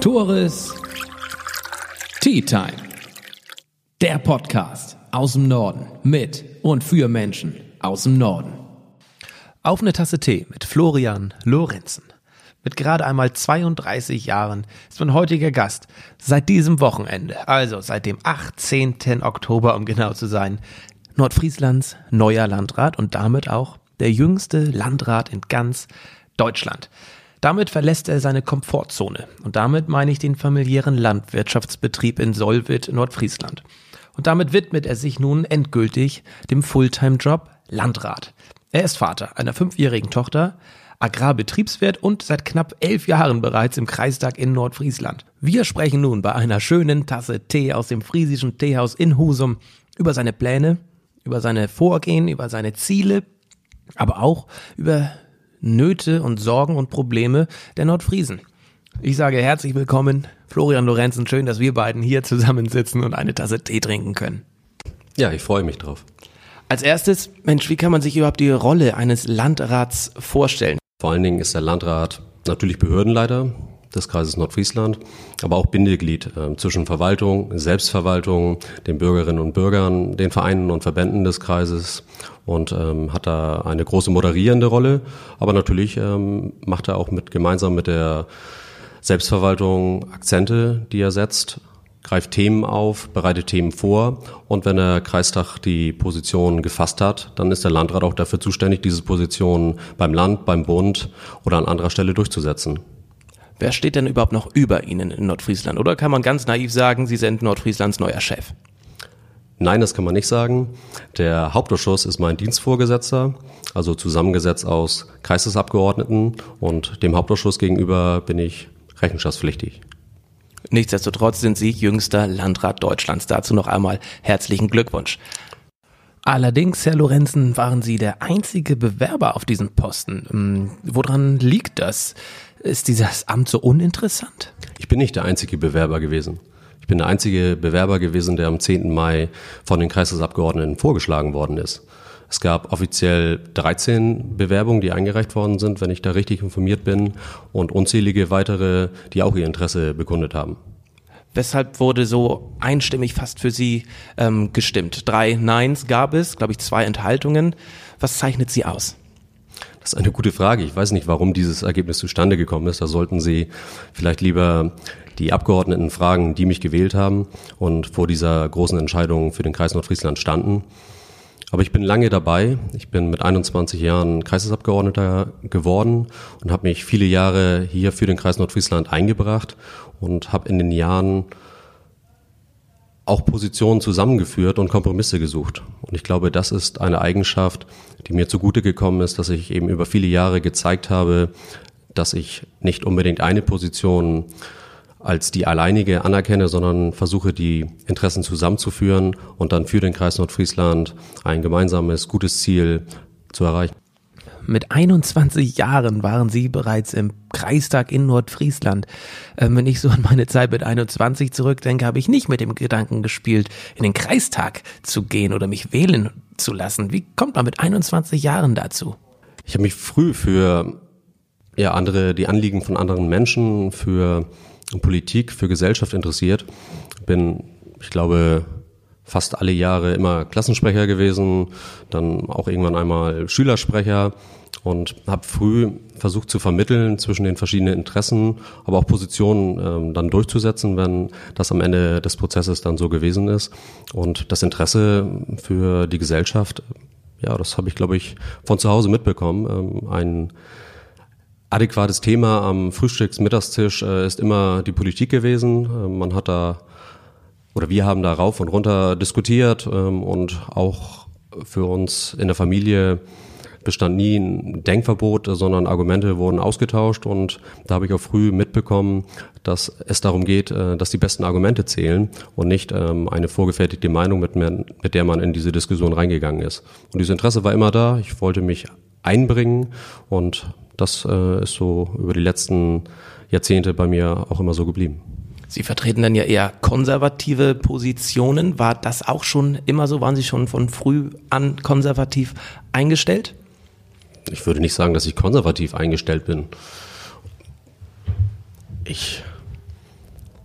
Tores Tea Time. Der Podcast aus dem Norden mit und für Menschen aus dem Norden. Auf eine Tasse Tee mit Florian Lorenzen. Mit gerade einmal 32 Jahren ist mein heutiger Gast seit diesem Wochenende, also seit dem 18. Oktober, um genau zu sein, Nordfrieslands neuer Landrat und damit auch der jüngste Landrat in ganz Deutschland. Damit verlässt er seine Komfortzone und damit meine ich den familiären Landwirtschaftsbetrieb in Solwit, Nordfriesland. Und damit widmet er sich nun endgültig dem Fulltime-Job Landrat. Er ist Vater einer fünfjährigen Tochter, Agrarbetriebswirt und seit knapp elf Jahren bereits im Kreistag in Nordfriesland. Wir sprechen nun bei einer schönen Tasse Tee aus dem friesischen Teehaus in Husum über seine Pläne, über seine Vorgehen, über seine Ziele, aber auch über Nöte und Sorgen und Probleme der Nordfriesen. Ich sage herzlich willkommen, Florian Lorenzen. Schön, dass wir beiden hier zusammensitzen und eine Tasse Tee trinken können. Ja, ich freue mich drauf. Als erstes, Mensch, wie kann man sich überhaupt die Rolle eines Landrats vorstellen? Vor allen Dingen ist der Landrat natürlich Behördenleiter des Kreises Nordfriesland, aber auch Bindeglied äh, zwischen Verwaltung, Selbstverwaltung, den Bürgerinnen und Bürgern, den Vereinen und Verbänden des Kreises und ähm, hat da eine große moderierende Rolle, aber natürlich ähm, macht er auch mit gemeinsam mit der Selbstverwaltung Akzente, die er setzt, greift Themen auf, bereitet Themen vor und wenn der Kreistag die Position gefasst hat, dann ist der Landrat auch dafür zuständig, diese Position beim Land, beim Bund oder an anderer Stelle durchzusetzen. Wer steht denn überhaupt noch über Ihnen in Nordfriesland? Oder kann man ganz naiv sagen, Sie sind Nordfrieslands neuer Chef? Nein, das kann man nicht sagen. Der Hauptausschuss ist mein Dienstvorgesetzter, also zusammengesetzt aus Kreisesabgeordneten und dem Hauptausschuss gegenüber bin ich rechenschaftspflichtig. Nichtsdestotrotz sind Sie jüngster Landrat Deutschlands. Dazu noch einmal herzlichen Glückwunsch. Allerdings, Herr Lorenzen, waren Sie der einzige Bewerber auf diesen Posten. Hm, woran liegt das? Ist dieses Amt so uninteressant? Ich bin nicht der einzige Bewerber gewesen. Ich bin der einzige Bewerber gewesen, der am 10. Mai von den Kreisabgeordneten vorgeschlagen worden ist. Es gab offiziell 13 Bewerbungen, die eingereicht worden sind, wenn ich da richtig informiert bin, und unzählige weitere, die auch ihr Interesse bekundet haben. Weshalb wurde so einstimmig fast für Sie ähm, gestimmt? Drei Neins gab es, glaube ich, zwei Enthaltungen. Was zeichnet Sie aus? Das ist eine gute Frage. Ich weiß nicht, warum dieses Ergebnis zustande gekommen ist. Da sollten Sie vielleicht lieber die Abgeordneten fragen, die mich gewählt haben und vor dieser großen Entscheidung für den Kreis Nordfriesland standen. Aber ich bin lange dabei. Ich bin mit 21 Jahren Kreisabgeordneter geworden und habe mich viele Jahre hier für den Kreis Nordfriesland eingebracht und habe in den Jahren auch Positionen zusammengeführt und Kompromisse gesucht. Und ich glaube, das ist eine Eigenschaft, die mir zugute gekommen ist, dass ich eben über viele Jahre gezeigt habe, dass ich nicht unbedingt eine Position als die alleinige anerkenne, sondern versuche, die Interessen zusammenzuführen und dann für den Kreis Nordfriesland ein gemeinsames, gutes Ziel zu erreichen. Mit 21 Jahren waren Sie bereits im Kreistag in Nordfriesland. Ähm, wenn ich so an meine Zeit mit 21 zurückdenke, habe ich nicht mit dem Gedanken gespielt, in den Kreistag zu gehen oder mich wählen zu lassen. Wie kommt man mit 21 Jahren dazu? Ich habe mich früh für ja, andere, die Anliegen von anderen Menschen, für Politik, für Gesellschaft interessiert. Bin, ich glaube, fast alle Jahre immer Klassensprecher gewesen, dann auch irgendwann einmal Schülersprecher und habe früh versucht zu vermitteln zwischen den verschiedenen Interessen, aber auch Positionen ähm, dann durchzusetzen, wenn das am Ende des Prozesses dann so gewesen ist. Und das Interesse für die Gesellschaft, ja, das habe ich, glaube ich, von zu Hause mitbekommen. Ähm, ein adäquates Thema am Frühstücks-Mittagstisch äh, ist immer die Politik gewesen. Äh, man hat da oder wir haben da rauf und runter diskutiert ähm, und auch für uns in der Familie bestand nie ein Denkverbot, sondern Argumente wurden ausgetauscht und da habe ich auch früh mitbekommen, dass es darum geht, äh, dass die besten Argumente zählen und nicht ähm, eine vorgefertigte Meinung, mit, der man in diese Diskussion reingegangen ist. Und dieses Interesse war immer da. Ich wollte mich einbringen und das äh, ist so über die letzten Jahrzehnte bei mir auch immer so geblieben. Sie vertreten dann ja eher konservative Positionen. War das auch schon immer so? Waren Sie schon von früh an konservativ eingestellt? Ich würde nicht sagen, dass ich konservativ eingestellt bin. Ich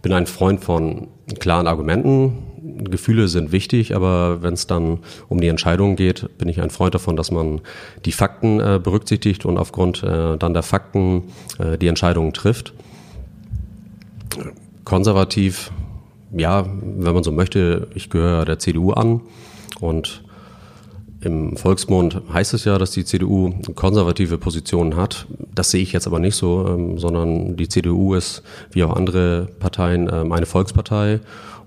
bin ein Freund von klaren Argumenten. Gefühle sind wichtig, aber wenn es dann um die Entscheidungen geht, bin ich ein Freund davon, dass man die Fakten äh, berücksichtigt und aufgrund äh, dann der Fakten äh, die Entscheidungen trifft. Konservativ, ja, wenn man so möchte, ich gehöre der CDU an und im Volksmund heißt es ja, dass die CDU konservative Positionen hat. Das sehe ich jetzt aber nicht so, ähm, sondern die CDU ist, wie auch andere Parteien, ähm, eine Volkspartei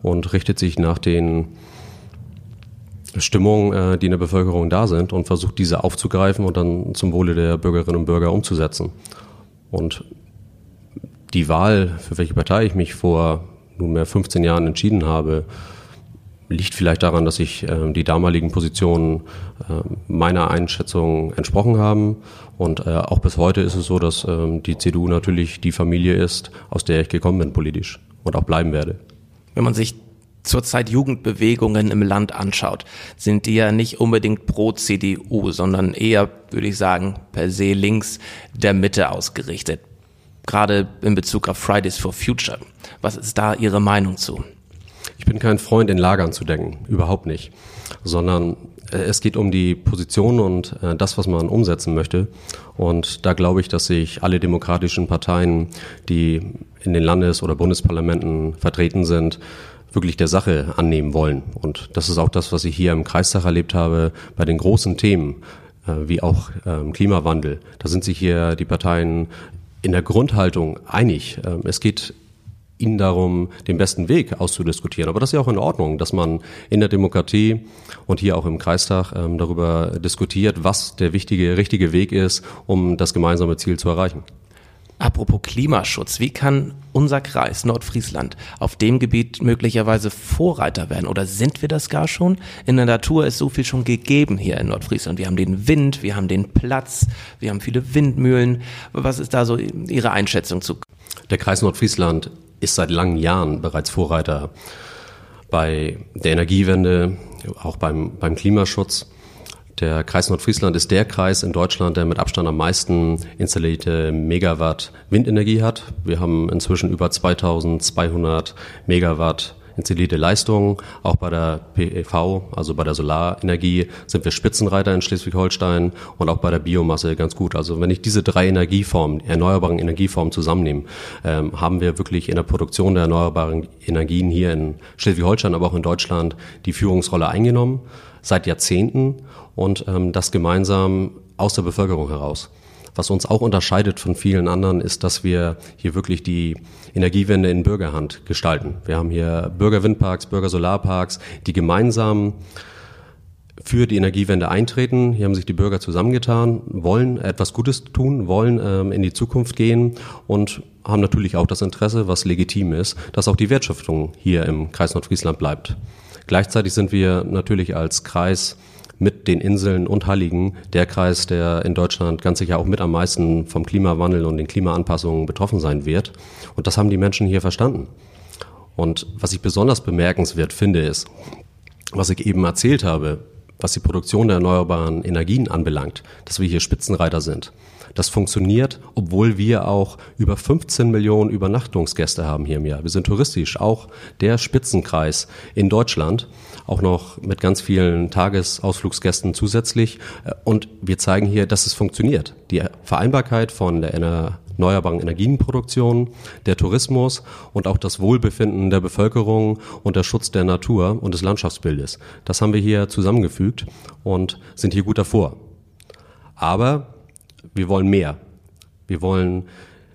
und richtet sich nach den Stimmungen, äh, die in der Bevölkerung da sind und versucht diese aufzugreifen und dann zum Wohle der Bürgerinnen und Bürger umzusetzen. Und die Wahl, für welche Partei ich mich vor nunmehr 15 Jahren entschieden habe, liegt vielleicht daran, dass sich äh, die damaligen Positionen äh, meiner Einschätzung entsprochen haben. Und äh, auch bis heute ist es so, dass äh, die CDU natürlich die Familie ist, aus der ich gekommen bin politisch und auch bleiben werde. Wenn man sich zurzeit Jugendbewegungen im Land anschaut, sind die ja nicht unbedingt pro CDU, sondern eher, würde ich sagen, per se links der Mitte ausgerichtet. Gerade in Bezug auf Fridays for Future. Was ist da Ihre Meinung zu? Ich bin kein Freund, in Lagern zu denken, überhaupt nicht, sondern äh, es geht um die Position und äh, das, was man umsetzen möchte. Und da glaube ich, dass sich alle demokratischen Parteien, die in den Landes- oder Bundesparlamenten vertreten sind, wirklich der Sache annehmen wollen. Und das ist auch das, was ich hier im Kreistag erlebt habe bei den großen Themen, äh, wie auch ähm, Klimawandel. Da sind sich hier die Parteien in der Grundhaltung einig. Ähm, es geht ihnen darum, den besten Weg auszudiskutieren. Aber das ist ja auch in Ordnung, dass man in der Demokratie und hier auch im Kreistag ähm, darüber diskutiert, was der wichtige, richtige Weg ist, um das gemeinsame Ziel zu erreichen. Apropos Klimaschutz, wie kann unser Kreis Nordfriesland auf dem Gebiet möglicherweise Vorreiter werden? Oder sind wir das gar schon? In der Natur ist so viel schon gegeben hier in Nordfriesland. Wir haben den Wind, wir haben den Platz, wir haben viele Windmühlen. Was ist da so Ihre Einschätzung zu? Der Kreis Nordfriesland ist seit langen Jahren bereits Vorreiter bei der Energiewende, auch beim, beim Klimaschutz. Der Kreis Nordfriesland ist der Kreis in Deutschland, der mit Abstand am meisten installierte Megawatt Windenergie hat. Wir haben inzwischen über 2200 Megawatt installierte Leistungen. Auch bei der PEV, also bei der Solarenergie, sind wir Spitzenreiter in Schleswig-Holstein und auch bei der Biomasse ganz gut. Also wenn ich diese drei Energieformen, erneuerbaren Energieformen zusammennehme, ähm, haben wir wirklich in der Produktion der erneuerbaren Energien hier in Schleswig-Holstein, aber auch in Deutschland die Führungsrolle eingenommen seit Jahrzehnten und ähm, das gemeinsam aus der Bevölkerung heraus. Was uns auch unterscheidet von vielen anderen, ist, dass wir hier wirklich die Energiewende in Bürgerhand gestalten. Wir haben hier Bürgerwindparks, Bürgersolarparks, die gemeinsam für die Energiewende eintreten. Hier haben sich die Bürger zusammengetan, wollen etwas Gutes tun, wollen ähm, in die Zukunft gehen und haben natürlich auch das Interesse, was legitim ist, dass auch die Wertschöpfung hier im Kreis Nordfriesland bleibt. Gleichzeitig sind wir natürlich als Kreis mit den Inseln und Halligen der Kreis, der in Deutschland ganz sicher auch mit am meisten vom Klimawandel und den Klimaanpassungen betroffen sein wird. Und das haben die Menschen hier verstanden. Und was ich besonders bemerkenswert finde, ist, was ich eben erzählt habe, was die Produktion der erneuerbaren Energien anbelangt, dass wir hier Spitzenreiter sind. Das funktioniert, obwohl wir auch über 15 Millionen Übernachtungsgäste haben hier im Jahr. Wir sind touristisch auch der Spitzenkreis in Deutschland, auch noch mit ganz vielen Tagesausflugsgästen zusätzlich. Und wir zeigen hier, dass es funktioniert. Die Vereinbarkeit von der erneuerbaren Energienproduktion, der Tourismus und auch das Wohlbefinden der Bevölkerung und der Schutz der Natur und des Landschaftsbildes. Das haben wir hier zusammengefügt und sind hier gut davor. Aber wir wollen mehr. Wir wollen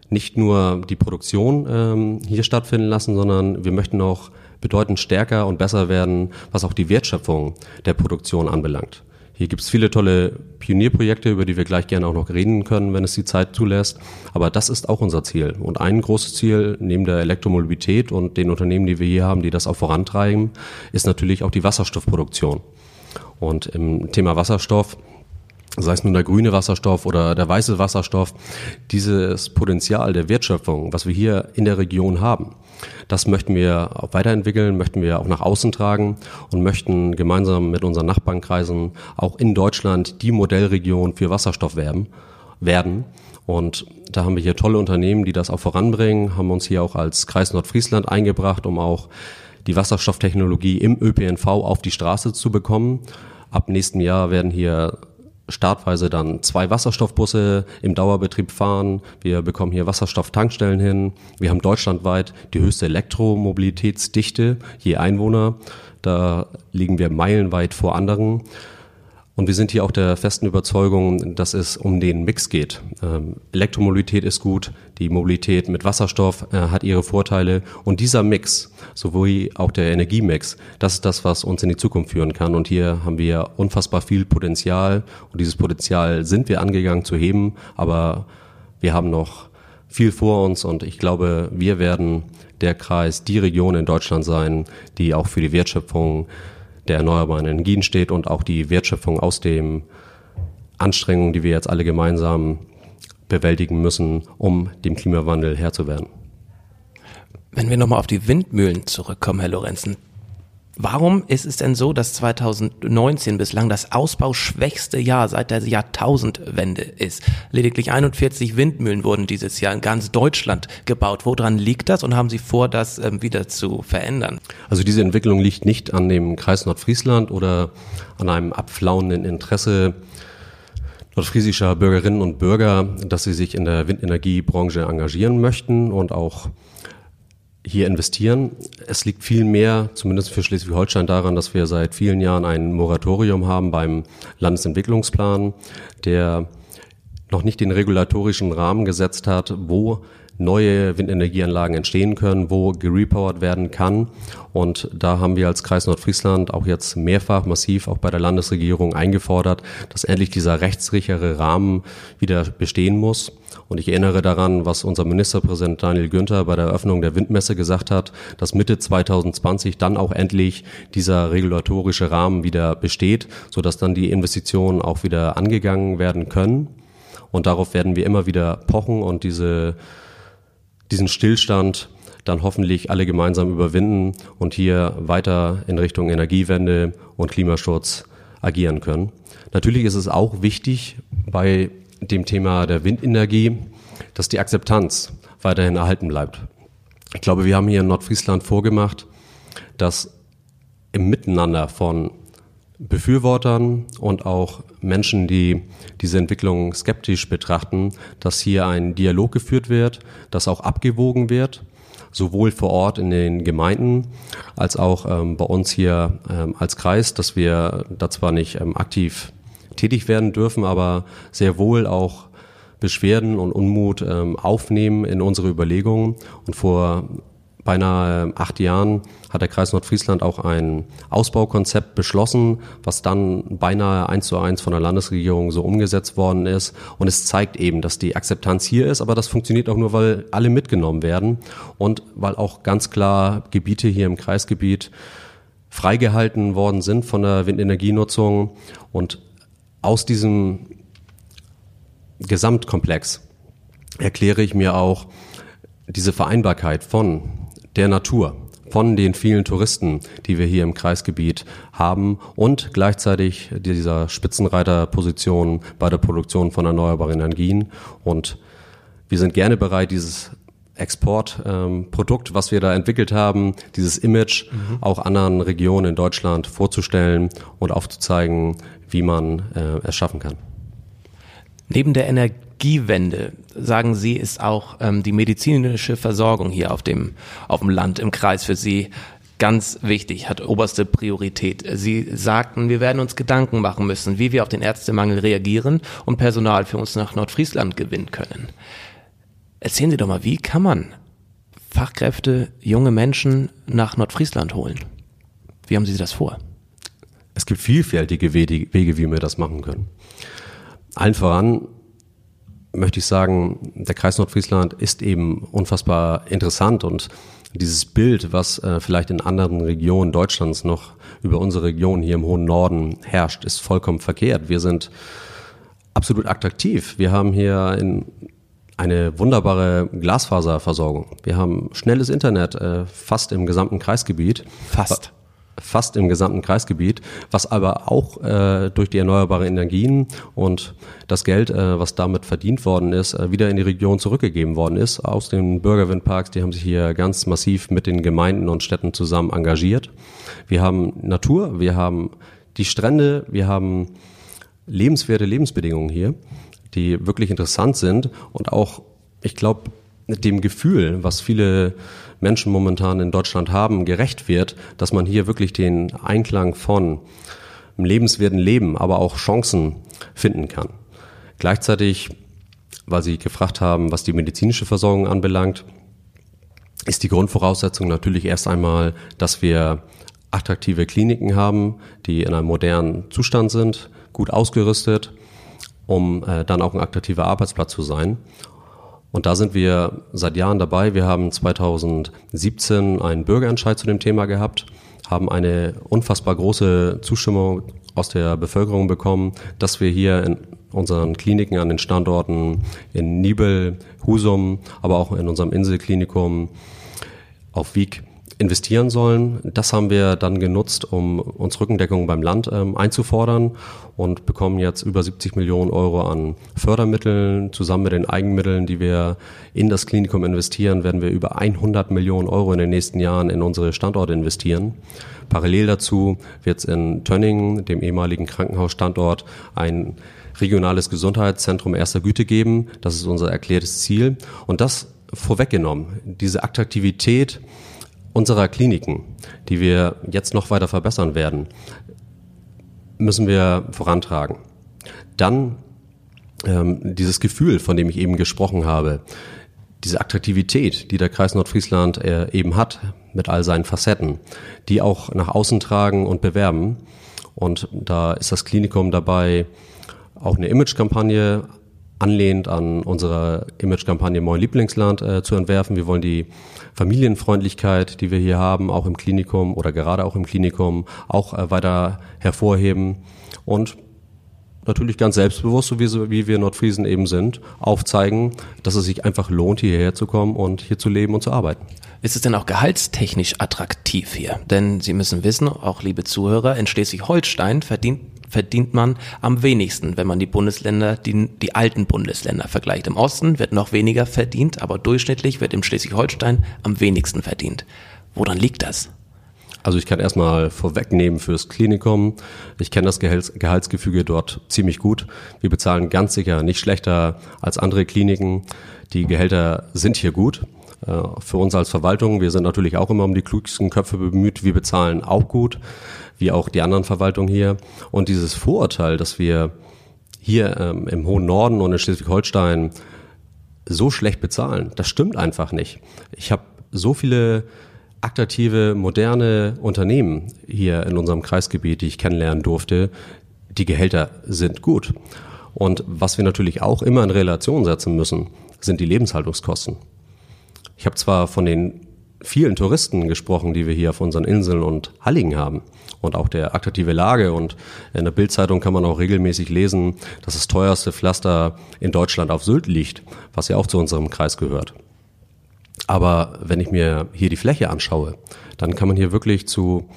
nicht nur die Produktion ähm, hier stattfinden lassen, sondern wir möchten auch bedeutend stärker und besser werden, was auch die Wertschöpfung der Produktion anbelangt. Hier gibt es viele tolle Pionierprojekte, über die wir gleich gerne auch noch reden können, wenn es die Zeit zulässt. Aber das ist auch unser Ziel. Und ein großes Ziel neben der Elektromobilität und den Unternehmen, die wir hier haben, die das auch vorantreiben, ist natürlich auch die Wasserstoffproduktion. Und im Thema Wasserstoff sei es nun der grüne Wasserstoff oder der weiße Wasserstoff, dieses Potenzial der Wertschöpfung, was wir hier in der Region haben, das möchten wir auch weiterentwickeln, möchten wir auch nach außen tragen und möchten gemeinsam mit unseren Nachbarnkreisen auch in Deutschland die Modellregion für Wasserstoff werden. werden. Und da haben wir hier tolle Unternehmen, die das auch voranbringen, haben uns hier auch als Kreis Nordfriesland eingebracht, um auch die Wasserstofftechnologie im ÖPNV auf die Straße zu bekommen. Ab nächstem Jahr werden hier startweise dann zwei Wasserstoffbusse im Dauerbetrieb fahren. Wir bekommen hier Wasserstofftankstellen hin. Wir haben deutschlandweit die höchste Elektromobilitätsdichte je Einwohner. Da liegen wir meilenweit vor anderen. Und wir sind hier auch der festen Überzeugung, dass es um den Mix geht. Ähm, Elektromobilität ist gut, die Mobilität mit Wasserstoff äh, hat ihre Vorteile und dieser Mix, sowohl auch der Energiemix, das ist das, was uns in die Zukunft führen kann. Und hier haben wir unfassbar viel Potenzial und dieses Potenzial sind wir angegangen zu heben, aber wir haben noch viel vor uns und ich glaube, wir werden der Kreis, die Region in Deutschland sein, die auch für die Wertschöpfung der erneuerbaren Energien steht und auch die Wertschöpfung aus den Anstrengungen, die wir jetzt alle gemeinsam bewältigen müssen, um dem Klimawandel Herr zu werden. Wenn wir nochmal auf die Windmühlen zurückkommen, Herr Lorenzen, Warum ist es denn so, dass 2019 bislang das ausbauschwächste Jahr seit der Jahrtausendwende ist? Lediglich 41 Windmühlen wurden dieses Jahr in ganz Deutschland gebaut. Woran liegt das und haben Sie vor, das ähm, wieder zu verändern? Also diese Entwicklung liegt nicht an dem Kreis Nordfriesland oder an einem abflauenden Interesse nordfriesischer Bürgerinnen und Bürger, dass sie sich in der Windenergiebranche engagieren möchten und auch hier investieren. Es liegt viel mehr, zumindest für Schleswig-Holstein, daran, dass wir seit vielen Jahren ein Moratorium haben beim Landesentwicklungsplan, der noch nicht den regulatorischen Rahmen gesetzt hat, wo neue Windenergieanlagen entstehen können, wo gerepowert werden kann. Und da haben wir als Kreis Nordfriesland auch jetzt mehrfach massiv auch bei der Landesregierung eingefordert, dass endlich dieser rechtssichere Rahmen wieder bestehen muss. Und ich erinnere daran, was unser Ministerpräsident Daniel Günther bei der Eröffnung der Windmesse gesagt hat, dass Mitte 2020 dann auch endlich dieser regulatorische Rahmen wieder besteht, sodass dann die Investitionen auch wieder angegangen werden können. Und darauf werden wir immer wieder pochen und diese diesen Stillstand dann hoffentlich alle gemeinsam überwinden und hier weiter in Richtung Energiewende und Klimaschutz agieren können. Natürlich ist es auch wichtig bei dem Thema der Windenergie, dass die Akzeptanz weiterhin erhalten bleibt. Ich glaube, wir haben hier in Nordfriesland vorgemacht, dass im Miteinander von Befürwortern und auch Menschen, die diese Entwicklung skeptisch betrachten, dass hier ein Dialog geführt wird, dass auch abgewogen wird, sowohl vor Ort in den Gemeinden als auch ähm, bei uns hier ähm, als Kreis, dass wir da zwar nicht ähm, aktiv tätig werden dürfen, aber sehr wohl auch Beschwerden und Unmut ähm, aufnehmen in unsere Überlegungen. Und vor beinahe acht Jahren hat der Kreis Nordfriesland auch ein Ausbaukonzept beschlossen, was dann beinahe eins zu eins von der Landesregierung so umgesetzt worden ist. Und es zeigt eben, dass die Akzeptanz hier ist, aber das funktioniert auch nur, weil alle mitgenommen werden und weil auch ganz klar Gebiete hier im Kreisgebiet freigehalten worden sind von der Windenergienutzung und aus diesem Gesamtkomplex erkläre ich mir auch diese Vereinbarkeit von der Natur, von den vielen Touristen, die wir hier im Kreisgebiet haben und gleichzeitig dieser Spitzenreiterposition bei der Produktion von erneuerbaren Energien. Und wir sind gerne bereit, dieses Exportprodukt, ähm, was wir da entwickelt haben, dieses Image mhm. auch anderen Regionen in Deutschland vorzustellen und aufzuzeigen, wie man äh, es schaffen kann. Neben der Energie Energiewende, sagen Sie, ist auch ähm, die medizinische Versorgung hier auf dem, auf dem Land im Kreis für Sie ganz wichtig, hat oberste Priorität. Sie sagten, wir werden uns Gedanken machen müssen, wie wir auf den Ärztemangel reagieren und Personal für uns nach Nordfriesland gewinnen können. Erzählen Sie doch mal, wie kann man Fachkräfte, junge Menschen nach Nordfriesland holen? Wie haben Sie das vor? Es gibt vielfältige Wege, wie wir das machen können. Allen voran möchte ich sagen, der Kreis Nordfriesland ist eben unfassbar interessant und dieses Bild, was äh, vielleicht in anderen Regionen Deutschlands noch über unsere Region hier im hohen Norden herrscht, ist vollkommen verkehrt. Wir sind absolut attraktiv. Wir haben hier in eine wunderbare Glasfaserversorgung. Wir haben schnelles Internet äh, fast im gesamten Kreisgebiet. Fast. Fast im gesamten Kreisgebiet, was aber auch äh, durch die erneuerbaren Energien und das Geld, äh, was damit verdient worden ist, äh, wieder in die Region zurückgegeben worden ist aus den Bürgerwindparks. Die haben sich hier ganz massiv mit den Gemeinden und Städten zusammen engagiert. Wir haben Natur, wir haben die Strände, wir haben lebenswerte Lebensbedingungen hier, die wirklich interessant sind und auch, ich glaube, dem Gefühl, was viele Menschen momentan in Deutschland haben, gerecht wird, dass man hier wirklich den Einklang von einem lebenswerten Leben, aber auch Chancen finden kann. Gleichzeitig, weil Sie gefragt haben, was die medizinische Versorgung anbelangt, ist die Grundvoraussetzung natürlich erst einmal, dass wir attraktive Kliniken haben, die in einem modernen Zustand sind, gut ausgerüstet, um äh, dann auch ein attraktiver Arbeitsplatz zu sein. Und da sind wir seit Jahren dabei. Wir haben 2017 einen Bürgerentscheid zu dem Thema gehabt, haben eine unfassbar große Zustimmung aus der Bevölkerung bekommen, dass wir hier in unseren Kliniken an den Standorten in Nibel, Husum, aber auch in unserem Inselklinikum auf Wieg investieren sollen. Das haben wir dann genutzt, um uns Rückendeckung beim Land ähm, einzufordern und bekommen jetzt über 70 Millionen Euro an Fördermitteln. Zusammen mit den Eigenmitteln, die wir in das Klinikum investieren, werden wir über 100 Millionen Euro in den nächsten Jahren in unsere Standorte investieren. Parallel dazu wird es in Tönningen, dem ehemaligen Krankenhausstandort, ein regionales Gesundheitszentrum erster Güte geben. Das ist unser erklärtes Ziel. Und das vorweggenommen, diese Attraktivität unserer Kliniken, die wir jetzt noch weiter verbessern werden, müssen wir vorantragen. Dann ähm, dieses Gefühl, von dem ich eben gesprochen habe, diese Attraktivität, die der Kreis Nordfriesland äh, eben hat, mit all seinen Facetten, die auch nach außen tragen und bewerben. Und da ist das Klinikum dabei, auch eine Imagekampagne anlehnt an unsere Imagekampagne Moin Lieblingsland äh, zu entwerfen. Wir wollen die Familienfreundlichkeit, die wir hier haben, auch im Klinikum oder gerade auch im Klinikum, auch äh, weiter hervorheben und natürlich ganz selbstbewusst, so wie, wie wir Nordfriesen eben sind, aufzeigen, dass es sich einfach lohnt, hierher zu kommen und hier zu leben und zu arbeiten. Ist es denn auch gehaltstechnisch attraktiv hier? Denn Sie müssen wissen, auch liebe Zuhörer, in Schleswig-Holstein verdient verdient man am wenigsten, wenn man die Bundesländer, die, die alten Bundesländer vergleicht. Im Osten wird noch weniger verdient, aber durchschnittlich wird im Schleswig-Holstein am wenigsten verdient. Woran liegt das? Also ich kann erstmal vorwegnehmen fürs Klinikum. Ich kenne das Gehalts Gehaltsgefüge dort ziemlich gut. Wir bezahlen ganz sicher nicht schlechter als andere Kliniken. Die Gehälter sind hier gut. Äh, für uns als Verwaltung, wir sind natürlich auch immer um die klügsten Köpfe bemüht. Wir bezahlen auch gut wie auch die anderen Verwaltungen hier. Und dieses Vorurteil, dass wir hier ähm, im hohen Norden und in Schleswig-Holstein so schlecht bezahlen, das stimmt einfach nicht. Ich habe so viele attraktive, moderne Unternehmen hier in unserem Kreisgebiet, die ich kennenlernen durfte. Die Gehälter sind gut. Und was wir natürlich auch immer in Relation setzen müssen, sind die Lebenshaltungskosten. Ich habe zwar von den vielen Touristen gesprochen, die wir hier auf unseren Inseln und Halligen haben und auch der attraktive Lage. Und in der Bildzeitung kann man auch regelmäßig lesen, dass das teuerste Pflaster in Deutschland auf Sylt liegt, was ja auch zu unserem Kreis gehört. Aber wenn ich mir hier die Fläche anschaue, dann kann man hier wirklich zu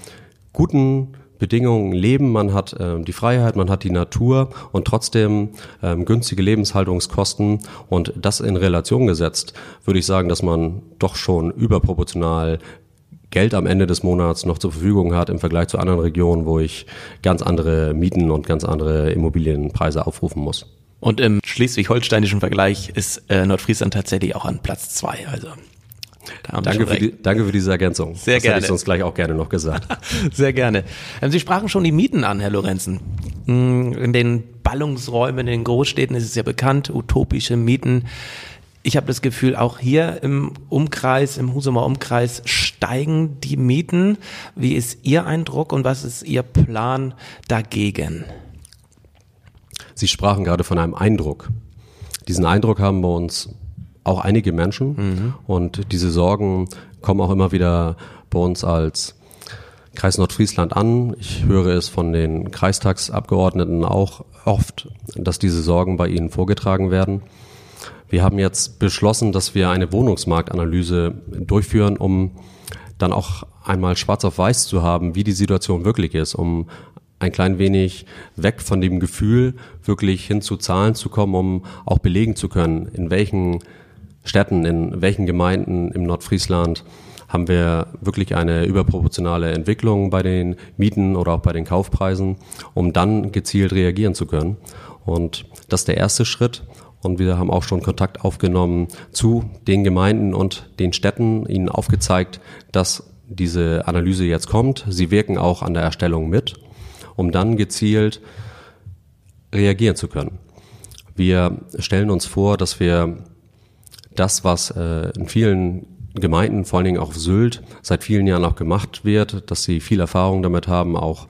guten Bedingungen leben, man hat äh, die Freiheit, man hat die Natur und trotzdem ähm, günstige Lebenshaltungskosten und das in Relation gesetzt, würde ich sagen, dass man doch schon überproportional Geld am Ende des Monats noch zur Verfügung hat im Vergleich zu anderen Regionen, wo ich ganz andere Mieten und ganz andere Immobilienpreise aufrufen muss. Und im schleswig-holsteinischen Vergleich ist äh, Nordfriesland tatsächlich auch an Platz zwei. Also danke, für die, danke für diese Ergänzung. Sehr das gerne. hätte ich sonst gleich auch gerne noch gesagt. Sehr gerne. Ähm, Sie sprachen schon die Mieten an, Herr Lorenzen. Mm, in den Ballungsräumen, in den Großstädten ist es ja bekannt, utopische Mieten ich habe das Gefühl, auch hier im Umkreis, im Husumer Umkreis steigen die Mieten. Wie ist Ihr Eindruck und was ist Ihr Plan dagegen? Sie sprachen gerade von einem Eindruck. Diesen Eindruck haben bei uns auch einige Menschen mhm. und diese Sorgen kommen auch immer wieder bei uns als Kreis Nordfriesland an. Ich höre es von den Kreistagsabgeordneten auch oft, dass diese Sorgen bei ihnen vorgetragen werden. Wir haben jetzt beschlossen, dass wir eine Wohnungsmarktanalyse durchführen, um dann auch einmal schwarz auf weiß zu haben, wie die Situation wirklich ist, um ein klein wenig weg von dem Gefühl, wirklich hin zu Zahlen zu kommen, um auch belegen zu können, in welchen Städten, in welchen Gemeinden im Nordfriesland haben wir wirklich eine überproportionale Entwicklung bei den Mieten oder auch bei den Kaufpreisen, um dann gezielt reagieren zu können. Und das ist der erste Schritt. Und wir haben auch schon Kontakt aufgenommen zu den Gemeinden und den Städten, ihnen aufgezeigt, dass diese Analyse jetzt kommt. Sie wirken auch an der Erstellung mit, um dann gezielt reagieren zu können. Wir stellen uns vor, dass wir das, was äh, in vielen Gemeinden, vor allen Dingen auch auf Sylt, seit vielen Jahren auch gemacht wird, dass sie viel Erfahrung damit haben, auch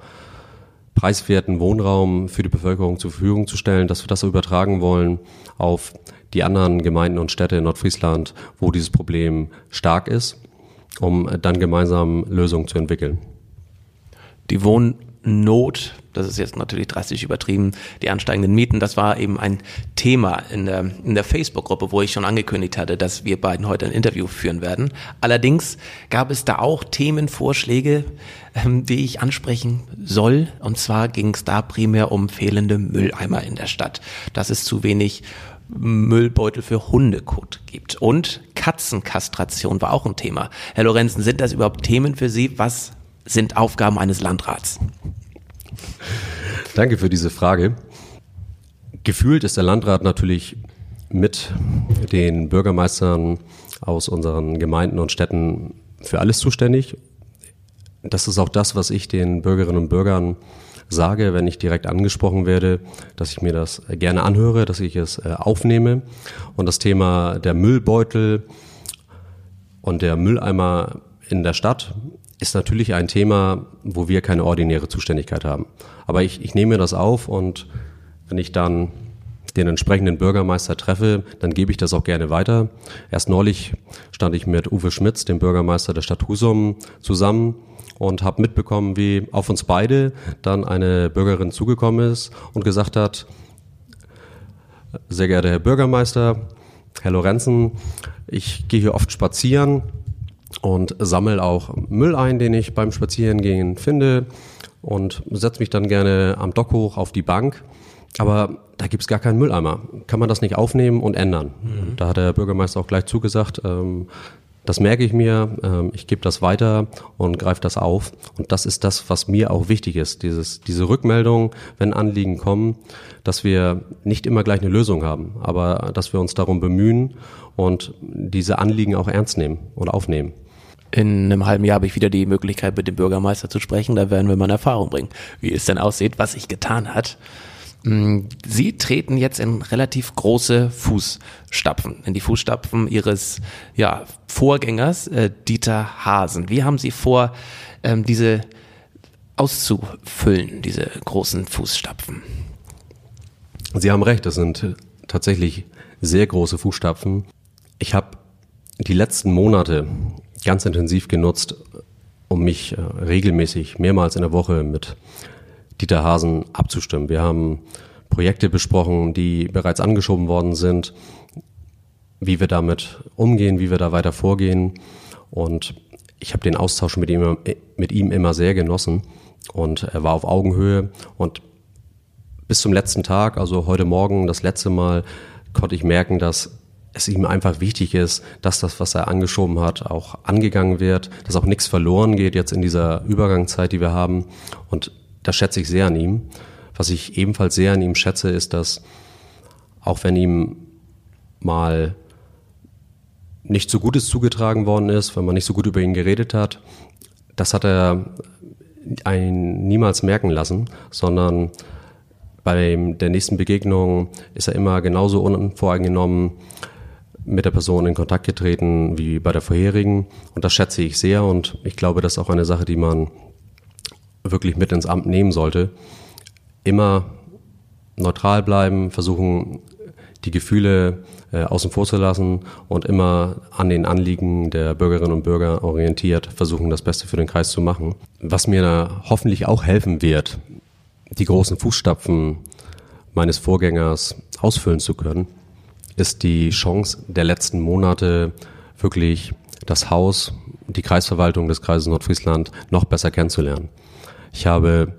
preiswerten Wohnraum für die Bevölkerung zur Verfügung zu stellen, dass wir das übertragen wollen auf die anderen Gemeinden und Städte in Nordfriesland, wo dieses Problem stark ist, um dann gemeinsam Lösungen zu entwickeln. Die Wohn Not, das ist jetzt natürlich drastisch übertrieben, die ansteigenden Mieten, das war eben ein Thema in der, in der Facebook-Gruppe, wo ich schon angekündigt hatte, dass wir beiden heute ein Interview führen werden. Allerdings gab es da auch Themenvorschläge, ähm, die ich ansprechen soll. Und zwar ging es da primär um fehlende Mülleimer in der Stadt, dass es zu wenig Müllbeutel für Hundekot gibt. Und Katzenkastration war auch ein Thema. Herr Lorenzen, sind das überhaupt Themen für Sie? Was sind Aufgaben eines Landrats? Danke für diese Frage. Gefühlt ist der Landrat natürlich mit den Bürgermeistern aus unseren Gemeinden und Städten für alles zuständig. Das ist auch das, was ich den Bürgerinnen und Bürgern sage, wenn ich direkt angesprochen werde, dass ich mir das gerne anhöre, dass ich es äh, aufnehme. Und das Thema der Müllbeutel und der Mülleimer in der Stadt ist natürlich ein Thema, wo wir keine ordinäre Zuständigkeit haben. Aber ich, ich nehme das auf und wenn ich dann den entsprechenden Bürgermeister treffe, dann gebe ich das auch gerne weiter. Erst neulich stand ich mit Uwe Schmitz, dem Bürgermeister der Stadt Husum, zusammen und habe mitbekommen, wie auf uns beide dann eine Bürgerin zugekommen ist und gesagt hat, sehr geehrter Herr Bürgermeister, Herr Lorenzen, ich gehe hier oft spazieren und sammle auch Müll ein, den ich beim Spazierengehen finde und setze mich dann gerne am Dock hoch auf die Bank. Aber da gibt's gar keinen Mülleimer. Kann man das nicht aufnehmen und ändern? Mhm. Da hat der Bürgermeister auch gleich zugesagt, ähm, das merke ich mir, ähm, ich gebe das weiter und greife das auf. Und das ist das, was mir auch wichtig ist, dieses, diese Rückmeldung, wenn Anliegen kommen, dass wir nicht immer gleich eine Lösung haben, aber dass wir uns darum bemühen und diese Anliegen auch ernst nehmen und aufnehmen. In einem halben Jahr habe ich wieder die Möglichkeit, mit dem Bürgermeister zu sprechen. Da werden wir mal eine Erfahrung bringen, wie es denn aussieht, was sich getan hat. Mm, Sie treten jetzt in relativ große Fußstapfen, in die Fußstapfen Ihres ja, Vorgängers äh, Dieter Hasen. Wie haben Sie vor, ähm, diese auszufüllen, diese großen Fußstapfen? Sie haben recht, das sind tatsächlich sehr große Fußstapfen. Ich habe die letzten Monate ganz intensiv genutzt, um mich äh, regelmäßig mehrmals in der Woche mit Dieter Hasen abzustimmen. Wir haben Projekte besprochen, die bereits angeschoben worden sind, wie wir damit umgehen, wie wir da weiter vorgehen. Und ich habe den Austausch mit ihm, mit ihm immer sehr genossen und er war auf Augenhöhe und bis zum letzten Tag, also heute Morgen das letzte Mal, konnte ich merken, dass es ihm einfach wichtig ist, dass das, was er angeschoben hat, auch angegangen wird, dass auch nichts verloren geht jetzt in dieser Übergangszeit, die wir haben. Und das schätze ich sehr an ihm. Was ich ebenfalls sehr an ihm schätze, ist, dass auch wenn ihm mal nicht so Gutes zugetragen worden ist, wenn man nicht so gut über ihn geredet hat, das hat er einen niemals merken lassen, sondern bei der nächsten Begegnung ist er immer genauso unvoreingenommen mit der Person in Kontakt getreten wie bei der vorherigen. Und das schätze ich sehr und ich glaube, das ist auch eine Sache, die man wirklich mit ins Amt nehmen sollte. Immer neutral bleiben, versuchen, die Gefühle äh, außen vor zu lassen und immer an den Anliegen der Bürgerinnen und Bürger orientiert versuchen, das Beste für den Kreis zu machen. Was mir da hoffentlich auch helfen wird, die großen Fußstapfen meines Vorgängers ausfüllen zu können, ist die Chance der letzten Monate wirklich das Haus, die Kreisverwaltung des Kreises Nordfriesland noch besser kennenzulernen. Ich habe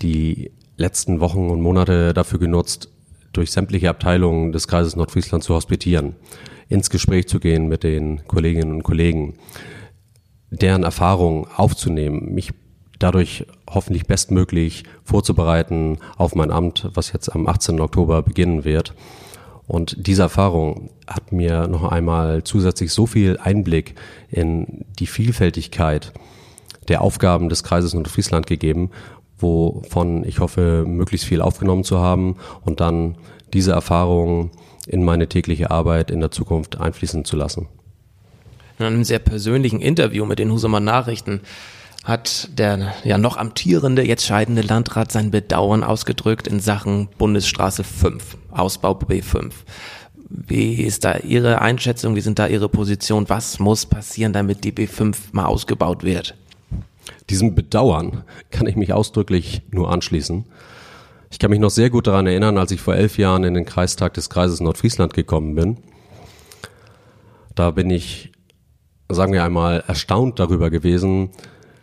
die letzten Wochen und Monate dafür genutzt, durch sämtliche Abteilungen des Kreises Nordfriesland zu hospitieren, ins Gespräch zu gehen mit den Kolleginnen und Kollegen, deren Erfahrungen aufzunehmen, mich dadurch hoffentlich bestmöglich vorzubereiten auf mein Amt, was jetzt am 18. Oktober beginnen wird. Und diese Erfahrung hat mir noch einmal zusätzlich so viel Einblick in die Vielfältigkeit der Aufgaben des Kreises Nordfriesland gegeben, wovon ich hoffe, möglichst viel aufgenommen zu haben und dann diese Erfahrung in meine tägliche Arbeit in der Zukunft einfließen zu lassen. In einem sehr persönlichen Interview mit den Husumer Nachrichten hat der ja noch amtierende, jetzt scheidende Landrat sein Bedauern ausgedrückt in Sachen Bundesstraße 5, Ausbau B5. Wie ist da Ihre Einschätzung? Wie sind da Ihre Position? Was muss passieren, damit die B5 mal ausgebaut wird? Diesem Bedauern kann ich mich ausdrücklich nur anschließen. Ich kann mich noch sehr gut daran erinnern, als ich vor elf Jahren in den Kreistag des Kreises Nordfriesland gekommen bin. Da bin ich, sagen wir einmal, erstaunt darüber gewesen,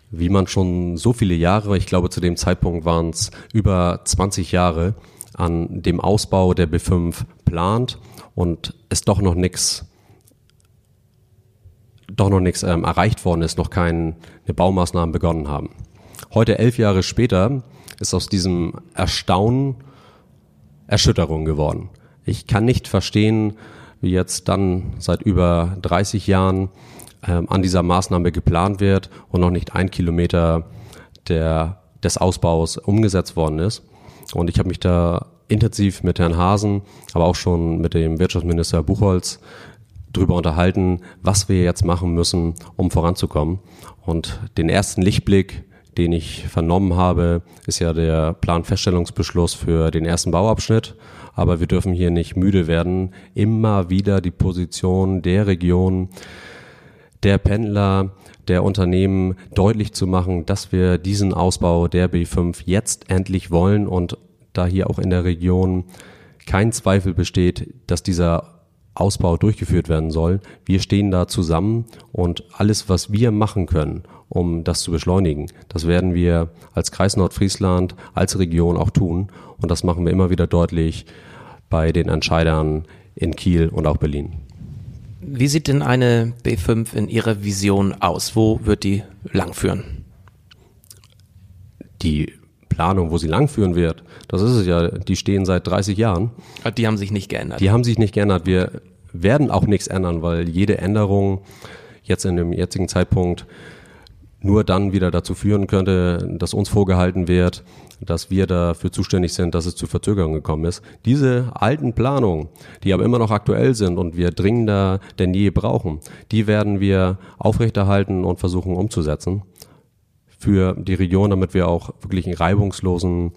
wie man schon so viele Jahre, ich glaube zu dem Zeitpunkt waren es über 20 Jahre, an dem Ausbau der B5 plant und es doch noch nichts doch noch nichts ähm, erreicht worden ist, noch keine Baumaßnahmen begonnen haben. Heute, elf Jahre später, ist aus diesem Erstaunen Erschütterung geworden. Ich kann nicht verstehen, wie jetzt dann seit über 30 Jahren ähm, an dieser Maßnahme geplant wird und noch nicht ein Kilometer der, des Ausbaus umgesetzt worden ist. Und ich habe mich da intensiv mit Herrn Hasen, aber auch schon mit dem Wirtschaftsminister Buchholz drüber unterhalten, was wir jetzt machen müssen, um voranzukommen. Und den ersten Lichtblick, den ich vernommen habe, ist ja der Planfeststellungsbeschluss für den ersten Bauabschnitt. Aber wir dürfen hier nicht müde werden, immer wieder die Position der Region, der Pendler, der Unternehmen deutlich zu machen, dass wir diesen Ausbau der B5 jetzt endlich wollen und da hier auch in der Region kein Zweifel besteht, dass dieser Ausbau durchgeführt werden soll. Wir stehen da zusammen und alles, was wir machen können, um das zu beschleunigen, das werden wir als Kreis Nordfriesland, als Region auch tun. Und das machen wir immer wieder deutlich bei den Entscheidern in Kiel und auch Berlin. Wie sieht denn eine B5 in Ihrer Vision aus? Wo wird die langführen? Die Planung, wo sie langführen wird, das ist es ja, die stehen seit 30 Jahren. Ah, die haben sich nicht geändert. Die haben sich nicht geändert. Wir werden auch nichts ändern, weil jede Änderung jetzt in dem jetzigen Zeitpunkt nur dann wieder dazu führen könnte, dass uns vorgehalten wird, dass wir dafür zuständig sind, dass es zu Verzögerungen gekommen ist. Diese alten Planungen, die aber immer noch aktuell sind und wir dringender denn je brauchen, die werden wir aufrechterhalten und versuchen umzusetzen für die Region, damit wir auch wirklich einen reibungslosen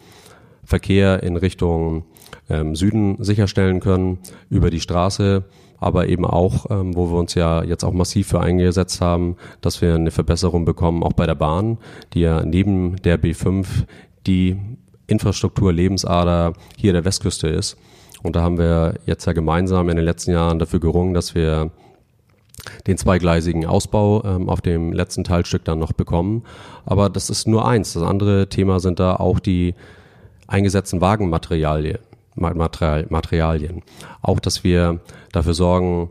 Verkehr in Richtung ähm, Süden sicherstellen können über die Straße, aber eben auch, ähm, wo wir uns ja jetzt auch massiv für eingesetzt haben, dass wir eine Verbesserung bekommen, auch bei der Bahn, die ja neben der B5 die Infrastruktur Lebensader hier der Westküste ist. Und da haben wir jetzt ja gemeinsam in den letzten Jahren dafür gerungen, dass wir den zweigleisigen Ausbau ähm, auf dem letzten Teilstück dann noch bekommen. Aber das ist nur eins. Das andere Thema sind da auch die eingesetzten Wagenmaterialien. Materialien. Auch, dass wir dafür sorgen,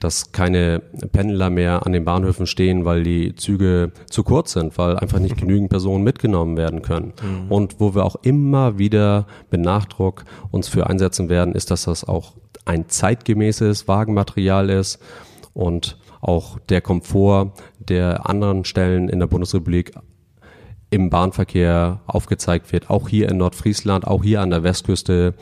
dass keine Pendler mehr an den Bahnhöfen stehen, weil die Züge zu kurz sind, weil einfach nicht genügend Personen mitgenommen werden können. Mhm. Und wo wir auch immer wieder mit Nachdruck uns für einsetzen werden, ist, dass das auch ein zeitgemäßes Wagenmaterial ist und auch der Komfort der anderen Stellen in der Bundesrepublik im Bahnverkehr aufgezeigt wird, auch hier in Nordfriesland, auch hier an der Westküste,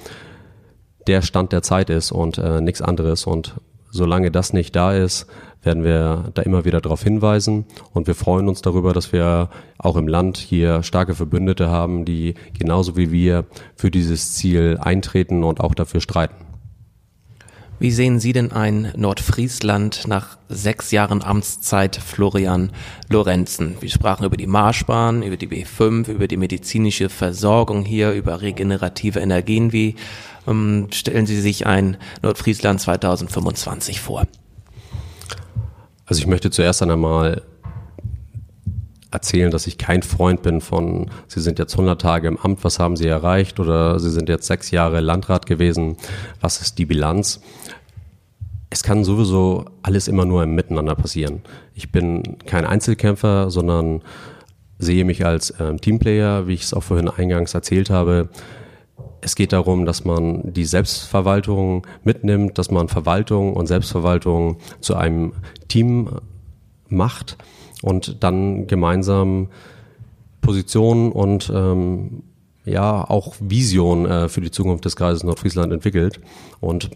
der Stand der Zeit ist und äh, nichts anderes. Und solange das nicht da ist, werden wir da immer wieder darauf hinweisen. Und wir freuen uns darüber, dass wir auch im Land hier starke Verbündete haben, die genauso wie wir für dieses Ziel eintreten und auch dafür streiten. Wie sehen Sie denn ein Nordfriesland nach sechs Jahren Amtszeit Florian Lorenzen? Wir sprachen über die Marschbahn, über die B5, über die medizinische Versorgung hier, über regenerative Energien. Wie ähm, stellen Sie sich ein Nordfriesland 2025 vor? Also ich möchte zuerst einmal erzählen, dass ich kein Freund bin von, Sie sind jetzt 100 Tage im Amt, was haben Sie erreicht? Oder Sie sind jetzt sechs Jahre Landrat gewesen, was ist die Bilanz? Es kann sowieso alles immer nur im Miteinander passieren. Ich bin kein Einzelkämpfer, sondern sehe mich als ähm, Teamplayer, wie ich es auch vorhin eingangs erzählt habe. Es geht darum, dass man die Selbstverwaltung mitnimmt, dass man Verwaltung und Selbstverwaltung zu einem Team macht und dann gemeinsam Positionen und ähm, ja auch Vision äh, für die Zukunft des Kreises Nordfriesland entwickelt. Und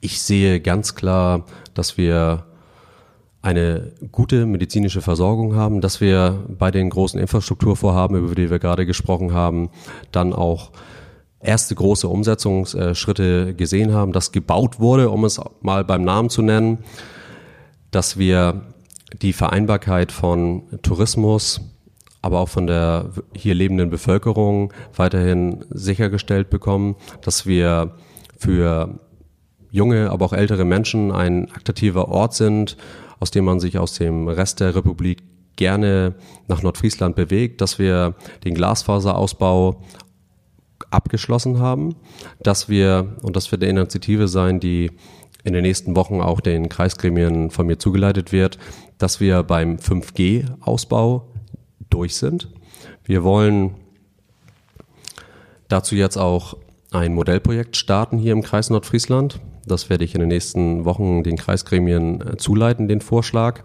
ich sehe ganz klar, dass wir eine gute medizinische Versorgung haben, dass wir bei den großen Infrastrukturvorhaben, über die wir gerade gesprochen haben, dann auch erste große Umsetzungsschritte gesehen haben, dass gebaut wurde, um es mal beim Namen zu nennen, dass wir die Vereinbarkeit von Tourismus, aber auch von der hier lebenden Bevölkerung weiterhin sichergestellt bekommen, dass wir für junge, aber auch ältere Menschen ein attraktiver Ort sind, aus dem man sich aus dem Rest der Republik gerne nach Nordfriesland bewegt, dass wir den Glasfaserausbau abgeschlossen haben, dass wir, und das wird eine Initiative sein, die in den nächsten Wochen auch den Kreisgremien von mir zugeleitet wird, dass wir beim 5G-Ausbau durch sind. Wir wollen dazu jetzt auch ein Modellprojekt starten hier im Kreis Nordfriesland. Das werde ich in den nächsten Wochen den Kreisgremien äh, zuleiten, den Vorschlag,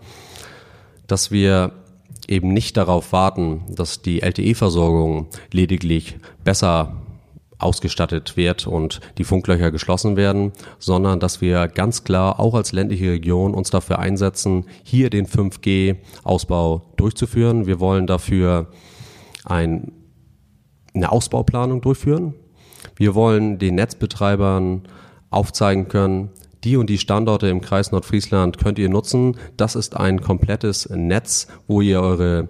dass wir eben nicht darauf warten, dass die LTE-Versorgung lediglich besser ausgestattet wird und die Funklöcher geschlossen werden, sondern dass wir ganz klar auch als ländliche Region uns dafür einsetzen, hier den 5G-Ausbau durchzuführen. Wir wollen dafür ein, eine Ausbauplanung durchführen. Wir wollen den Netzbetreibern aufzeigen können, die und die Standorte im Kreis Nordfriesland könnt ihr nutzen. Das ist ein komplettes Netz, wo ihr eure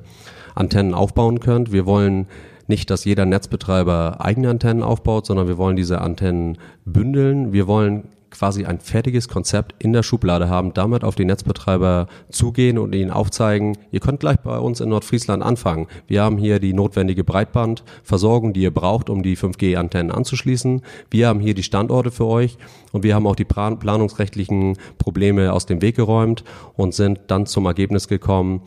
Antennen aufbauen könnt. Wir wollen nicht, dass jeder Netzbetreiber eigene Antennen aufbaut, sondern wir wollen diese Antennen bündeln. Wir wollen quasi ein fertiges Konzept in der Schublade haben, damit auf die Netzbetreiber zugehen und ihnen aufzeigen, ihr könnt gleich bei uns in Nordfriesland anfangen. Wir haben hier die notwendige Breitbandversorgung, die ihr braucht, um die 5G-Antennen anzuschließen. Wir haben hier die Standorte für euch und wir haben auch die planungsrechtlichen Probleme aus dem Weg geräumt und sind dann zum Ergebnis gekommen,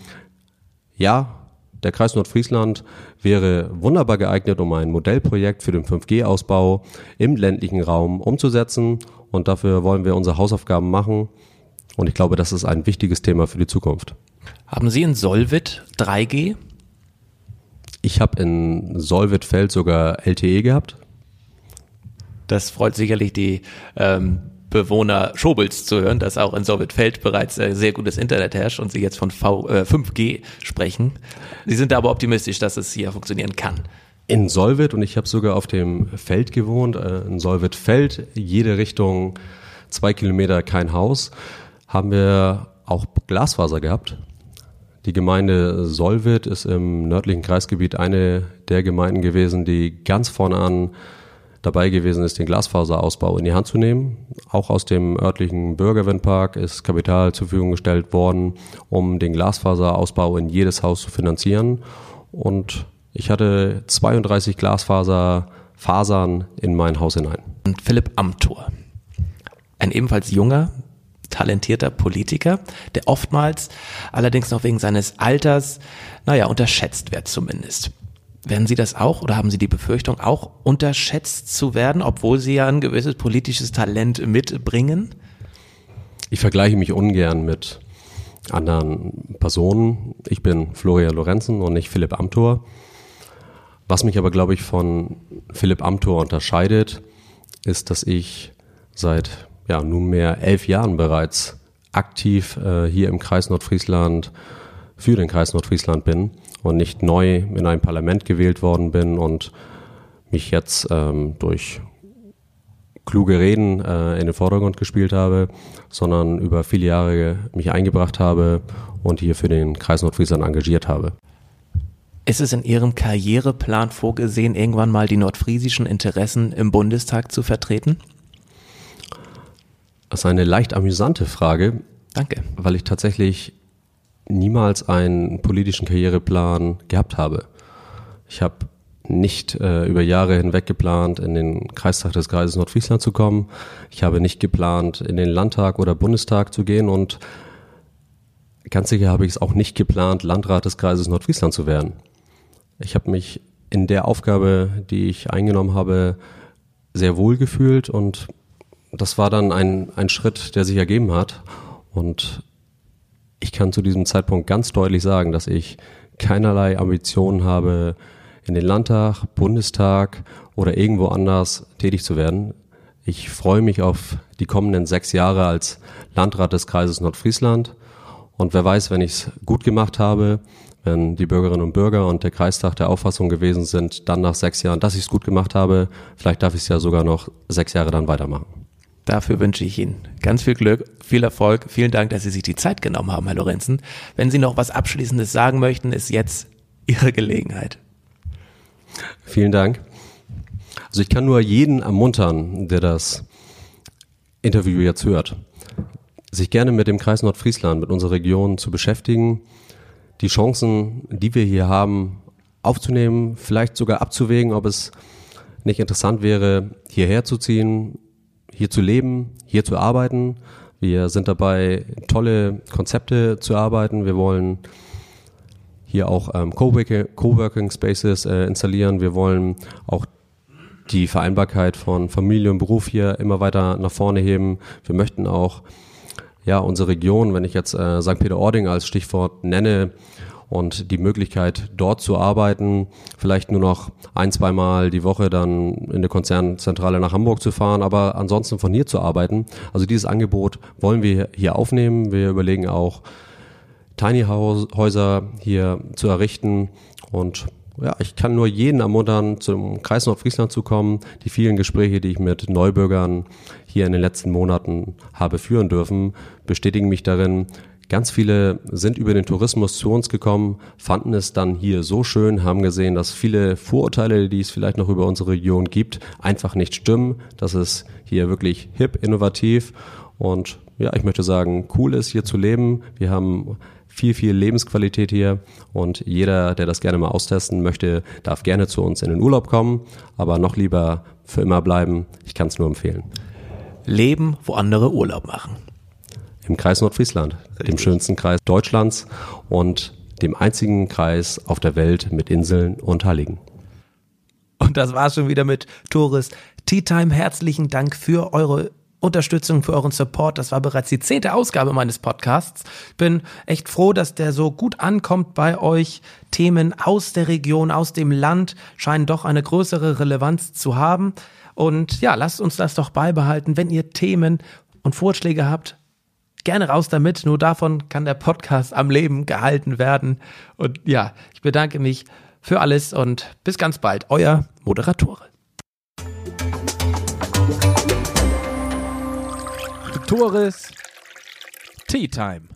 ja, der Kreis Nordfriesland wäre wunderbar geeignet, um ein Modellprojekt für den 5G-Ausbau im ländlichen Raum umzusetzen. Und dafür wollen wir unsere Hausaufgaben machen. Und ich glaube, das ist ein wichtiges Thema für die Zukunft. Haben Sie in Solvit 3G? Ich habe in Solvit-Feld sogar LTE gehabt. Das freut sicherlich die ähm, Bewohner Schobels zu hören, dass auch in Solvitfeld bereits äh, sehr gutes Internet herrscht und sie jetzt von v, äh, 5G sprechen. Sie sind aber optimistisch, dass es hier funktionieren kann. In Solvit, und ich habe sogar auf dem Feld gewohnt, äh, in Solvit-Feld, jede Richtung zwei Kilometer kein Haus, haben wir auch Glasfaser gehabt. Die Gemeinde Solvit ist im nördlichen Kreisgebiet eine der Gemeinden gewesen, die ganz vorne an dabei gewesen ist, den Glasfaserausbau in die Hand zu nehmen. Auch aus dem örtlichen Bürgerwindpark ist Kapital zur Verfügung gestellt worden, um den Glasfaserausbau in jedes Haus zu finanzieren. Und ich hatte 32 Glasfaserfasern in mein Haus hinein. Und Philipp Amthor, ein ebenfalls junger, talentierter Politiker, der oftmals allerdings noch wegen seines Alters, naja, unterschätzt wird zumindest. Werden Sie das auch oder haben Sie die Befürchtung, auch unterschätzt zu werden, obwohl Sie ja ein gewisses politisches Talent mitbringen? Ich vergleiche mich ungern mit anderen Personen. Ich bin Florian Lorenzen und nicht Philipp Amthor. Was mich aber, glaube ich, von Philipp Amthor unterscheidet, ist, dass ich seit ja, nunmehr elf Jahren bereits aktiv äh, hier im Kreis Nordfriesland für den Kreis Nordfriesland bin und nicht neu in ein Parlament gewählt worden bin und mich jetzt ähm, durch kluge Reden äh, in den Vordergrund gespielt habe, sondern über viele Jahre mich eingebracht habe und hier für den Kreis Nordfriesland engagiert habe. Ist es in Ihrem Karriereplan vorgesehen, irgendwann mal die nordfriesischen Interessen im Bundestag zu vertreten? Das ist eine leicht amüsante Frage. Danke. Weil ich tatsächlich niemals einen politischen Karriereplan gehabt habe. Ich habe nicht äh, über Jahre hinweg geplant, in den Kreistag des Kreises Nordfriesland zu kommen. Ich habe nicht geplant, in den Landtag oder Bundestag zu gehen und ganz sicher habe ich es auch nicht geplant, Landrat des Kreises Nordfriesland zu werden. Ich habe mich in der Aufgabe, die ich eingenommen habe, sehr wohl gefühlt und das war dann ein, ein Schritt, der sich ergeben hat. Und ich kann zu diesem Zeitpunkt ganz deutlich sagen, dass ich keinerlei Ambitionen habe, in den Landtag, Bundestag oder irgendwo anders tätig zu werden. Ich freue mich auf die kommenden sechs Jahre als Landrat des Kreises Nordfriesland. Und wer weiß, wenn ich es gut gemacht habe, wenn die Bürgerinnen und Bürger und der Kreistag der Auffassung gewesen sind, dann nach sechs Jahren, dass ich es gut gemacht habe, vielleicht darf ich es ja sogar noch sechs Jahre dann weitermachen. Dafür wünsche ich Ihnen ganz viel Glück, viel Erfolg. Vielen Dank, dass Sie sich die Zeit genommen haben, Herr Lorenzen. Wenn Sie noch was Abschließendes sagen möchten, ist jetzt Ihre Gelegenheit. Vielen Dank. Also ich kann nur jeden ermuntern, der das Interview jetzt hört, sich gerne mit dem Kreis Nordfriesland, mit unserer Region zu beschäftigen, die Chancen, die wir hier haben, aufzunehmen, vielleicht sogar abzuwägen, ob es nicht interessant wäre, hierher zu ziehen, hier zu leben, hier zu arbeiten. Wir sind dabei, tolle Konzepte zu arbeiten. Wir wollen hier auch ähm, Coworking Spaces äh, installieren. Wir wollen auch die Vereinbarkeit von Familie und Beruf hier immer weiter nach vorne heben. Wir möchten auch ja unsere Region, wenn ich jetzt äh, St. Peter-Ording als Stichwort nenne und die Möglichkeit dort zu arbeiten, vielleicht nur noch ein, zweimal die Woche dann in der Konzernzentrale nach Hamburg zu fahren, aber ansonsten von hier zu arbeiten. Also dieses Angebot wollen wir hier aufnehmen. Wir überlegen auch Tiny Häuser hier zu errichten und ja, ich kann nur jeden ermuntern, zum Kreis Nordfriesland zu kommen. Die vielen Gespräche, die ich mit Neubürgern hier in den letzten Monaten habe führen dürfen, bestätigen mich darin. Ganz viele sind über den Tourismus zu uns gekommen, fanden es dann hier so schön, haben gesehen, dass viele Vorurteile, die es vielleicht noch über unsere Region gibt, einfach nicht stimmen. Das ist hier wirklich hip, innovativ und ja, ich möchte sagen, cool ist hier zu leben. Wir haben viel, viel Lebensqualität hier und jeder, der das gerne mal austesten möchte, darf gerne zu uns in den Urlaub kommen, aber noch lieber für immer bleiben. Ich kann es nur empfehlen. Leben, wo andere Urlaub machen. Im Kreis Nordfriesland, Richtig. dem schönsten Kreis Deutschlands und dem einzigen Kreis auf der Welt mit Inseln und Halligen. Und das war's schon wieder mit Tourist Tea Time. Herzlichen Dank für eure Unterstützung, für euren Support. Das war bereits die zehnte Ausgabe meines Podcasts. Bin echt froh, dass der so gut ankommt bei euch. Themen aus der Region, aus dem Land scheinen doch eine größere Relevanz zu haben. Und ja, lasst uns das doch beibehalten. Wenn ihr Themen und Vorschläge habt, gerne raus damit. Nur davon kann der Podcast am Leben gehalten werden. Und ja, ich bedanke mich für alles und bis ganz bald. Euer Moderatore. Tores Tea Time.